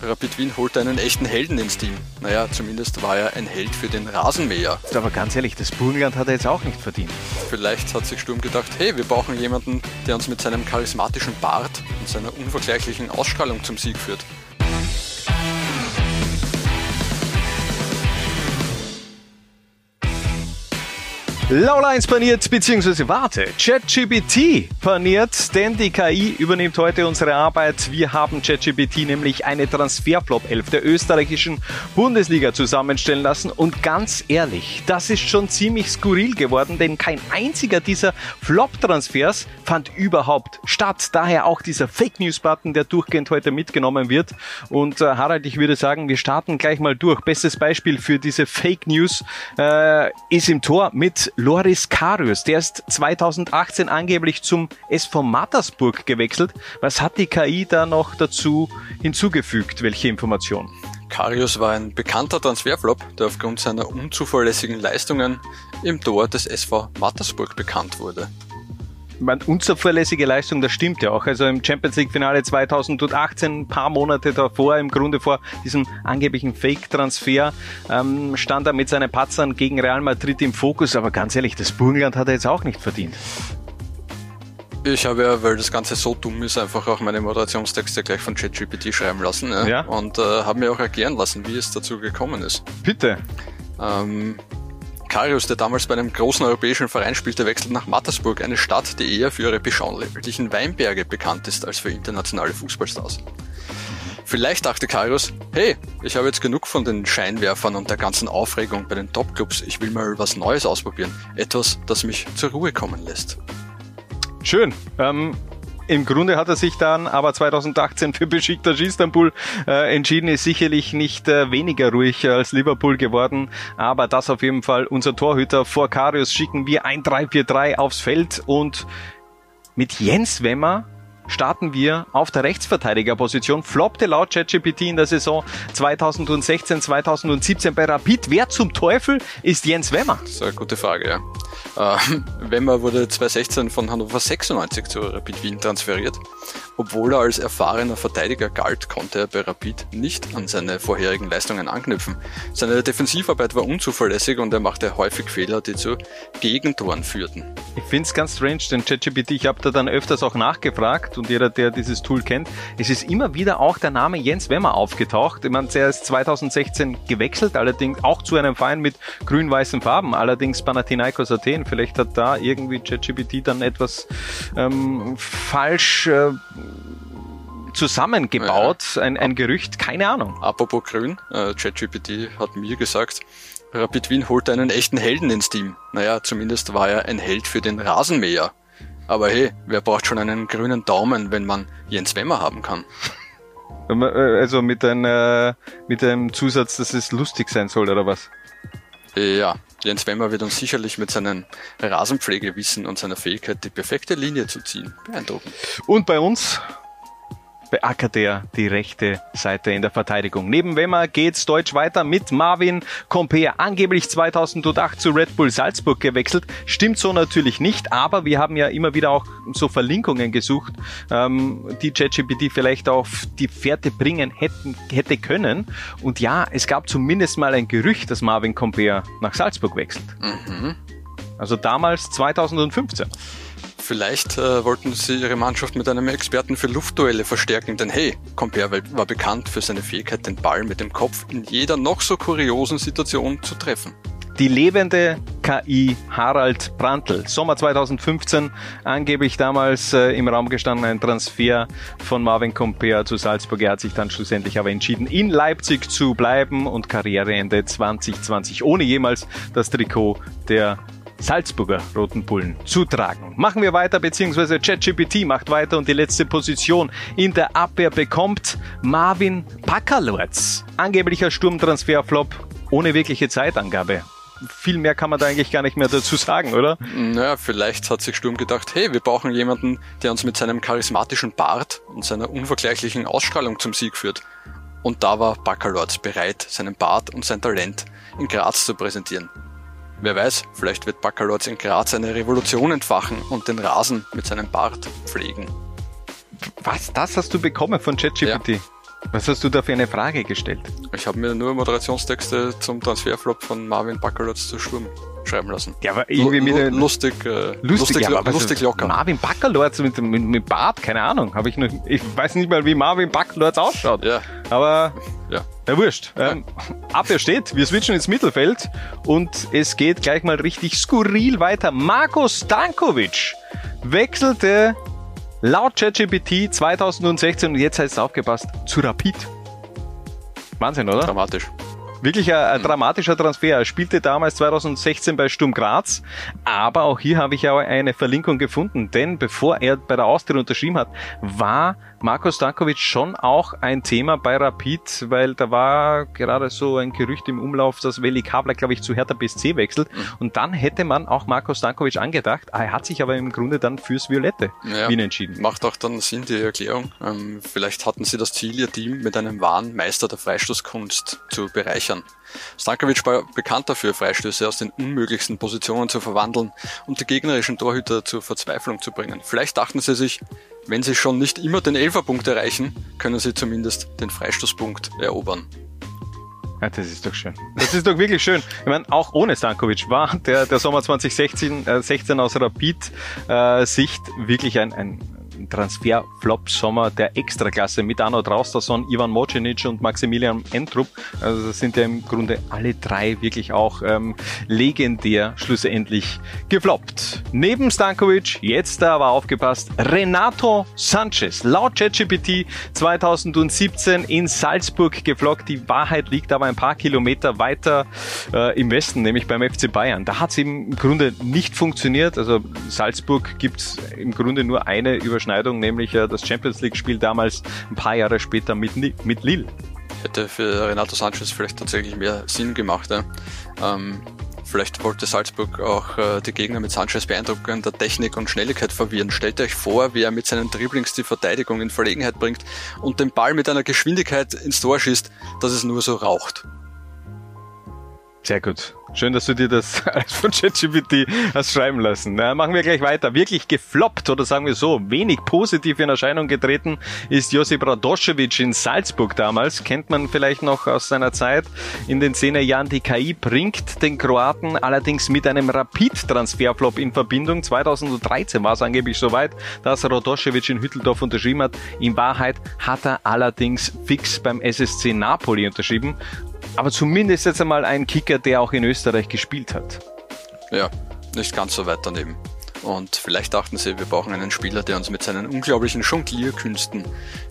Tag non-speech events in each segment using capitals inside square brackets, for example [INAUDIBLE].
Rapid Wien holte einen echten Helden ins Team. Naja, zumindest war er ein Held für den Rasenmäher. Aber ganz ehrlich, das Burgenland hat er jetzt auch nicht verdient. Vielleicht hat sich Sturm gedacht, hey, wir brauchen jemanden, der uns mit seinem charismatischen Bart und seiner unvergleichlichen Ausstrahlung zum Sieg führt. Laula 1 paniert, beziehungsweise warte, ChatGPT paniert, denn die KI übernimmt heute unsere Arbeit. Wir haben ChatGPT nämlich eine Transferflop 11 der österreichischen Bundesliga zusammenstellen lassen und ganz ehrlich, das ist schon ziemlich skurril geworden, denn kein einziger dieser Flop-Transfers fand überhaupt statt. Daher auch dieser Fake News-Button, der durchgehend heute mitgenommen wird. Und äh, Harald, ich würde sagen, wir starten gleich mal durch. Bestes Beispiel für diese Fake News äh, ist im Tor mit Loris Karius. Der ist 2018 angeblich zum SV Mattersburg gewechselt. Was hat die KI da noch dazu hinzugefügt? Welche Information? Karius war ein bekannter Transferflop, der aufgrund seiner unzuverlässigen Leistungen im Tor des SV Mattersburg bekannt wurde meine, unzuverlässige Leistung, das stimmt ja auch. Also im Champions League Finale 2018, ein paar Monate davor, im Grunde vor diesem angeblichen Fake-Transfer, ähm, stand er mit seinen Patzern gegen Real Madrid im Fokus. Aber ganz ehrlich, das Burgenland hat er jetzt auch nicht verdient. Ich habe ja, weil das Ganze so dumm ist, einfach auch meine Moderationstexte gleich von ChatGPT schreiben lassen ja? ja. und äh, habe mir auch erklären lassen, wie es dazu gekommen ist. Bitte. Ähm, Karius, der damals bei einem großen europäischen Verein spielte, wechselt nach Mattersburg, eine Stadt, die eher für ihre beschaulichen Weinberge bekannt ist als für internationale Fußballstars. Vielleicht dachte Karius, hey, ich habe jetzt genug von den Scheinwerfern und der ganzen Aufregung bei den Topclubs, ich will mal was Neues ausprobieren, etwas, das mich zur Ruhe kommen lässt. Schön. Ähm, im Grunde hat er sich dann aber 2018 für Besiktas Istanbul äh, entschieden, ist sicherlich nicht äh, weniger ruhig als Liverpool geworden, aber das auf jeden Fall unser Torhüter vor Karius schicken wir ein 3-4-3 aufs Feld und mit Jens Wemmer starten wir auf der Rechtsverteidigerposition. Floppte laut ChatGPT in der Saison 2016, 2017 bei Rapid. Wer zum Teufel ist Jens Wemmer? Das ist eine gute Frage, ja. Äh, Wemmer wurde 2016 von Hannover 96 zu Rapid Wien transferiert. Obwohl er als erfahrener Verteidiger galt, konnte er bei Rapid nicht an seine vorherigen Leistungen anknüpfen. Seine Defensivarbeit war unzuverlässig und er machte häufig Fehler, die zu Gegentoren führten. Ich finde es ganz strange, denn ChatGPT, ich habe da dann öfters auch nachgefragt und jeder, der dieses Tool kennt, es ist immer wieder auch der Name Jens Wemmer aufgetaucht. Ich meine, er ist 2016 gewechselt, allerdings auch zu einem Verein mit grün-weißen Farben, allerdings Panathinaikos Athen. Vielleicht hat da irgendwie ChatGPT dann etwas ähm, falsch äh, zusammengebaut, ja. ein, ein Gerücht, keine Ahnung. Apropos grün, äh, ChatGPT hat mir gesagt, Rapid Wien holte einen echten Helden ins Team. Naja, zumindest war er ein Held für den Rasenmäher. Aber hey, wer braucht schon einen grünen Daumen, wenn man Jens Wemmer haben kann? Äh, also mit, einer, mit einem Zusatz, dass es lustig sein soll, oder was? Ja, Jens Wemmer wird uns sicherlich mit seinem Rasenpflegewissen und seiner Fähigkeit, die perfekte Linie zu ziehen, beeindrucken. Und bei uns beackert er die rechte Seite in der Verteidigung. Neben Wemmer geht's deutsch weiter mit Marvin Comper, angeblich 2008 zu Red Bull Salzburg gewechselt. Stimmt so natürlich nicht, aber wir haben ja immer wieder auch so Verlinkungen gesucht, ähm, die ChatGPT vielleicht auf die Fährte bringen hätten, hätte können. Und ja, es gab zumindest mal ein Gerücht, dass Marvin Comper nach Salzburg wechselt. Mhm. Also damals 2015. Vielleicht äh, wollten sie ihre Mannschaft mit einem Experten für Luftduelle verstärken, denn hey, Comper war bekannt für seine Fähigkeit, den Ball mit dem Kopf in jeder noch so kuriosen Situation zu treffen. Die lebende KI Harald Brandl. Sommer 2015 angeblich damals äh, im Raum gestanden ein Transfer von Marvin Comper zu Salzburg. Er hat sich dann schlussendlich aber entschieden, in Leipzig zu bleiben und Karriereende 2020, ohne jemals das Trikot der Salzburger Roten Bullen zutragen. Machen wir weiter, beziehungsweise ChatGPT macht weiter und die letzte Position in der Abwehr bekommt Marvin Pakalorz. Angeblicher Sturmtransferflop ohne wirkliche Zeitangabe viel mehr kann man da eigentlich gar nicht mehr dazu sagen, oder? Naja, vielleicht hat sich Sturm gedacht, hey, wir brauchen jemanden, der uns mit seinem charismatischen Bart und seiner unvergleichlichen Ausstrahlung zum Sieg führt. Und da war Baccalords bereit, seinen Bart und sein Talent in Graz zu präsentieren. Wer weiß, vielleicht wird Baccalords in Graz eine Revolution entfachen und den Rasen mit seinem Bart pflegen. Was? Das hast du bekommen von ChatGPT? Ja. Was hast du da für eine Frage gestellt? Ich habe mir nur Moderationstexte zum Transferflop von Marvin Bakalotz zu Sturm schreiben lassen. Ja, aber irgendwie mit Lu lustig, äh, lustig, lustig, ja, aber lustig locker. Marvin Bakalotz mit, mit, mit Bart, keine Ahnung. Habe ich noch, ich weiß nicht mal, wie Marvin Bakalotz ausschaut. Ja. Aber ja. Na wurscht. Ähm, Abwehr steht, wir switchen ins Mittelfeld und es geht gleich mal richtig skurril weiter. Marko Stankovic wechselte laut ChatGPT 2016 und jetzt heißt es aufgepasst zu Rapid. Wahnsinn, oder? Dramatisch. Wirklich ein, ein, dramatischer Transfer. Er spielte damals 2016 bei Sturm Graz, aber auch hier habe ich auch eine Verlinkung gefunden, denn bevor er bei der Austria unterschrieben hat, war Marco Stankovic schon auch ein Thema bei Rapid, weil da war gerade so ein Gerücht im Umlauf, dass Veli Kabler, glaube ich, zu Hertha BSC wechselt. Mhm. Und dann hätte man auch Marco Stankovic angedacht. Er hat sich aber im Grunde dann fürs Violette ja, Wien entschieden. Macht auch dann Sinn, die Erklärung. Ähm, vielleicht hatten sie das Ziel, ihr Team mit einem wahren Meister der Freistoßkunst zu bereichern. Stankovic war bekannt dafür, Freistöße aus den unmöglichsten Positionen zu verwandeln und die gegnerischen Torhüter zur Verzweiflung zu bringen. Vielleicht dachten sie sich, wenn sie schon nicht immer den Elferpunkt erreichen, können sie zumindest den Freistoßpunkt erobern. Ja, das ist doch schön. Das ist doch wirklich schön. Ich meine, auch ohne Stankovic war der, der Sommer 2016 äh, 16 aus Rapid-Sicht äh, wirklich ein, ein Transfer-Flop-Sommer der Extraklasse mit Arno Traustason, Ivan Mocenic und Maximilian Entrup. Also das sind ja im Grunde alle drei wirklich auch ähm, legendär schlussendlich gefloppt. Neben Stankovic, jetzt aber aufgepasst, Renato Sanchez. Laut ChatGPT 2017 in Salzburg geflockt. Die Wahrheit liegt aber ein paar Kilometer weiter äh, im Westen, nämlich beim FC Bayern. Da hat es im Grunde nicht funktioniert. Also Salzburg gibt es im Grunde nur eine Überschneidung Überschneidung, nämlich äh, das Champions League-Spiel damals ein paar Jahre später mit, mit Lille. Hätte für Renato Sanchez vielleicht tatsächlich mehr Sinn gemacht. Ja. Ähm, vielleicht wollte Salzburg auch äh, die Gegner mit Sanchez beeindruckender Technik und Schnelligkeit verwirren. Stellt euch vor, wie er mit seinen Dribblings die Verteidigung in Verlegenheit bringt und den Ball mit einer Geschwindigkeit ins Tor schießt, dass es nur so raucht. Sehr gut. Schön, dass du dir das [LAUGHS] von ChatGPT hast schreiben lassen. Na, machen wir gleich weiter. Wirklich gefloppt oder sagen wir so, wenig positiv in Erscheinung getreten ist Josip Radoschewitsch in Salzburg damals. Kennt man vielleicht noch aus seiner Zeit in den 10er Jahren. Die KI bringt den Kroaten allerdings mit einem Rapid-Transferflop in Verbindung. 2013 war es angeblich soweit, dass Radoschewitsch in Hütteldorf unterschrieben hat. In Wahrheit hat er allerdings fix beim SSC Napoli unterschrieben aber zumindest jetzt einmal ein Kicker, der auch in Österreich gespielt hat. Ja, nicht ganz so weit daneben. Und vielleicht dachten sie, wir brauchen einen Spieler, der uns mit seinen unglaublichen Jonglierkünsten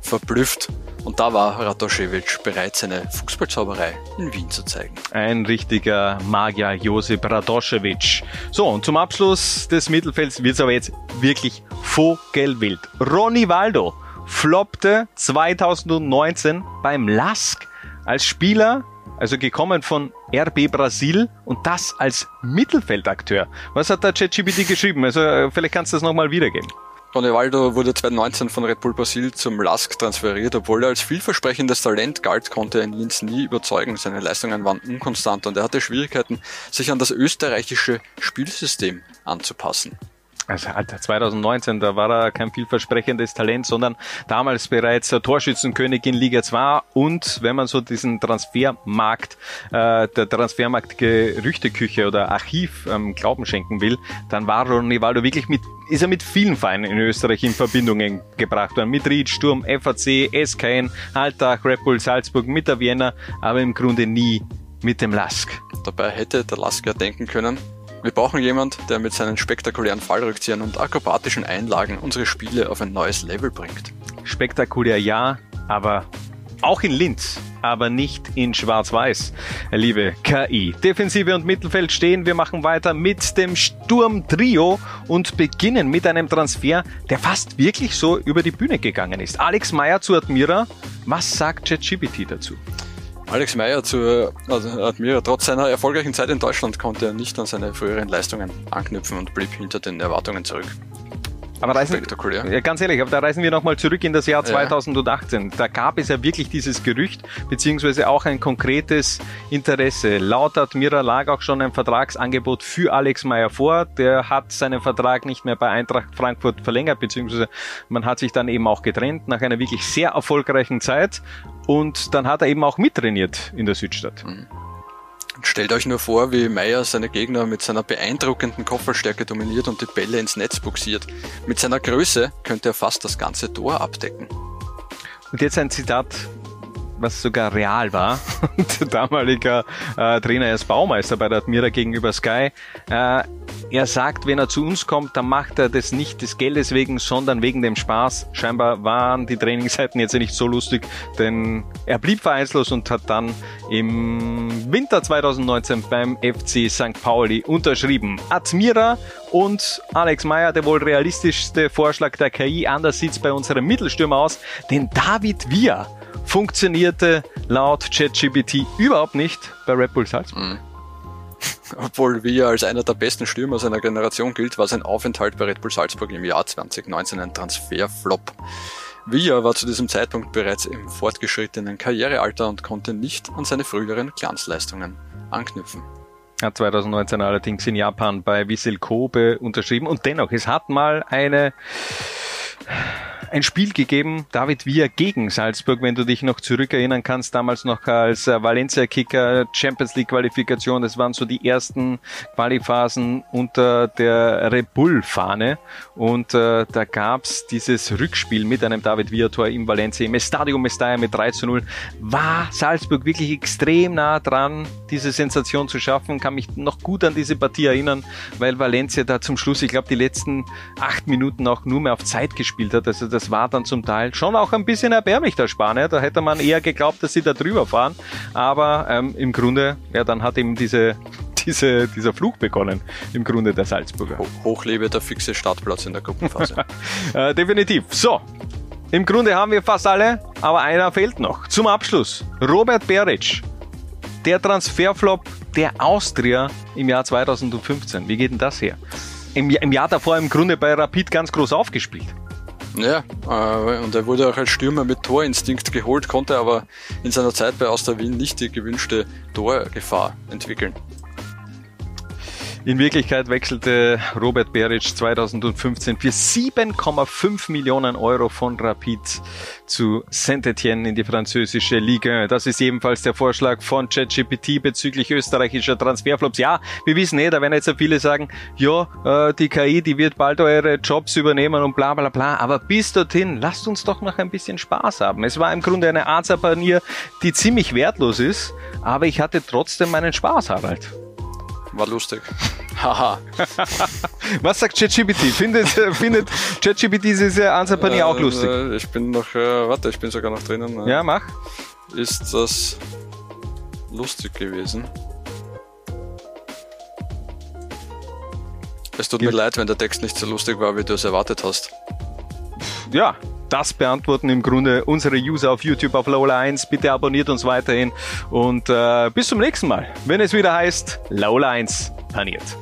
verblüfft. Und da war Radoschewitsch bereit, seine Fußballzauberei in Wien zu zeigen. Ein richtiger Magier, Josip Radoschewitsch. So, und zum Abschluss des Mittelfelds wird es aber jetzt wirklich vogelwild. Ronny Waldo floppte 2019 beim LASK als Spieler also gekommen von RB Brasil und das als Mittelfeldakteur. Was hat der ChatGPT geschrieben? Also äh, vielleicht kannst du das nochmal wiedergeben. Ronaldo wurde 2019 von Red Bull Brasil zum LASK transferiert. Obwohl er als vielversprechendes Talent galt, konnte er in Linz nie überzeugen. Seine Leistungen waren unkonstant und er hatte Schwierigkeiten, sich an das österreichische Spielsystem anzupassen also Alter, 2019, da war er kein vielversprechendes Talent, sondern damals bereits Torschützenkönig in Liga 2 und wenn man so diesen Transfermarkt, äh, der Transfermarkt Gerüchteküche oder Archiv ähm, Glauben schenken will, dann war Ronaldo wirklich mit, ist er mit vielen Vereinen in Österreich in Verbindungen gebracht worden. Mit Ried, Sturm, FAC, SKN, Alltag, Red Bull Salzburg, mit der Vienna, aber im Grunde nie mit dem Lask. Dabei hätte der Lask ja denken können, wir brauchen jemand, der mit seinen spektakulären Fallrückziehern und akrobatischen Einlagen unsere Spiele auf ein neues Level bringt. Spektakulär ja, aber auch in Linz, aber nicht in Schwarz-Weiß. Liebe KI. Defensive und Mittelfeld stehen. Wir machen weiter mit dem Sturm-Trio und beginnen mit einem Transfer, der fast wirklich so über die Bühne gegangen ist. Alex Meyer zu Admira. Was sagt ChatGPT dazu? Alex Meyer zu also Admira, trotz seiner erfolgreichen Zeit in Deutschland konnte er nicht an seine früheren Leistungen anknüpfen und blieb hinter den Erwartungen zurück. Aber reisen, Spektakulär. Ja, ganz ehrlich, aber da reisen wir nochmal zurück in das Jahr 2018. Ja. Da gab es ja wirklich dieses Gerücht, beziehungsweise auch ein konkretes Interesse. Laut Admira lag auch schon ein Vertragsangebot für Alex Meyer vor. Der hat seinen Vertrag nicht mehr bei Eintracht Frankfurt verlängert, beziehungsweise man hat sich dann eben auch getrennt nach einer wirklich sehr erfolgreichen Zeit. Und dann hat er eben auch mittrainiert in der Südstadt. Mhm. Stellt euch nur vor, wie Meyer seine Gegner mit seiner beeindruckenden Kopfballstärke dominiert und die Bälle ins Netz buxiert. Mit seiner Größe könnte er fast das ganze Tor abdecken. Und jetzt ein Zitat was sogar real war. [LAUGHS] der damalige äh, Trainer, er ist Baumeister bei der Admira gegenüber Sky. Äh, er sagt, wenn er zu uns kommt, dann macht er das nicht des Geldes wegen, sondern wegen dem Spaß. Scheinbar waren die Trainingszeiten jetzt nicht so lustig, denn er blieb vereinslos und hat dann im Winter 2019 beim FC St. Pauli unterschrieben. Admira und Alex Meyer, der wohl realistischste Vorschlag der KI. Anders sieht's bei unserem Mittelstürmer aus, denn David Villa funktionierte laut ChatGPT überhaupt nicht bei Red Bull Salzburg. Mhm. [LAUGHS] Obwohl Villa als einer der besten Stürmer seiner Generation gilt, war sein Aufenthalt bei Red Bull Salzburg im Jahr 2019 ein Transferflop. Villa war zu diesem Zeitpunkt bereits im fortgeschrittenen Karrierealter und konnte nicht an seine früheren Glanzleistungen anknüpfen. Er hat 2019 allerdings in Japan bei Vissel Kobe unterschrieben und dennoch, es hat mal eine ein Spiel gegeben, David Villa gegen Salzburg, wenn du dich noch zurückerinnern kannst, damals noch als äh, Valencia-Kicker, Champions League-Qualifikation, das waren so die ersten Qualiphasen unter der Red Bull-Fahne. Und äh, da gab's dieses Rückspiel mit einem David Villa-Tor im Valencia, im Estadio Mestalla mit 3 zu 0, war Salzburg wirklich extrem nah dran, diese Sensation zu schaffen, kann mich noch gut an diese Partie erinnern, weil Valencia da zum Schluss, ich glaube, die letzten acht Minuten auch nur mehr auf Zeit gespielt hat, also das das war dann zum Teil schon auch ein bisschen erbärmlich, der Spanier. Da hätte man eher geglaubt, dass sie da drüber fahren. Aber ähm, im Grunde, ja, dann hat eben diese, [LAUGHS] diese, dieser Fluch begonnen, im Grunde der Salzburger. Hochlebe der fixe Startplatz in der Gruppenphase. [LAUGHS] äh, definitiv. So, im Grunde haben wir fast alle, aber einer fehlt noch. Zum Abschluss, Robert Beric, der Transferflop der Austria im Jahr 2015. Wie geht denn das her? Im, Im Jahr davor im Grunde bei Rapid ganz groß aufgespielt. Ja, äh, und er wurde auch als Stürmer mit Torinstinkt geholt, konnte aber in seiner Zeit bei Austria Wien nicht die gewünschte Torgefahr entwickeln. In Wirklichkeit wechselte Robert Beric 2015 für 7,5 Millionen Euro von Rapid zu Saint-Etienne in die französische Liga. Das ist ebenfalls der Vorschlag von ChatGPT bezüglich österreichischer Transferflops. Ja, wir wissen eh, da werden jetzt viele sagen, ja, äh, die KI, die wird bald eure Jobs übernehmen und bla bla bla. Aber bis dorthin, lasst uns doch noch ein bisschen Spaß haben. Es war im Grunde eine Arzapanier, die ziemlich wertlos ist, aber ich hatte trotzdem meinen Spaß, Harald. War lustig. Haha. [LAUGHS] Was sagt ChatGPT? Findet, findet ChatGPT diese äh, auch lustig? Äh, ich bin noch, äh, warte, ich bin sogar noch drinnen. Ja, mach. Ist das lustig gewesen? Es tut Gibt. mir leid, wenn der Text nicht so lustig war, wie du es erwartet hast. Ja, das beantworten im Grunde unsere User auf YouTube auf Lola 1. Bitte abonniert uns weiterhin und äh, bis zum nächsten Mal, wenn es wieder heißt Lola 1 paniert.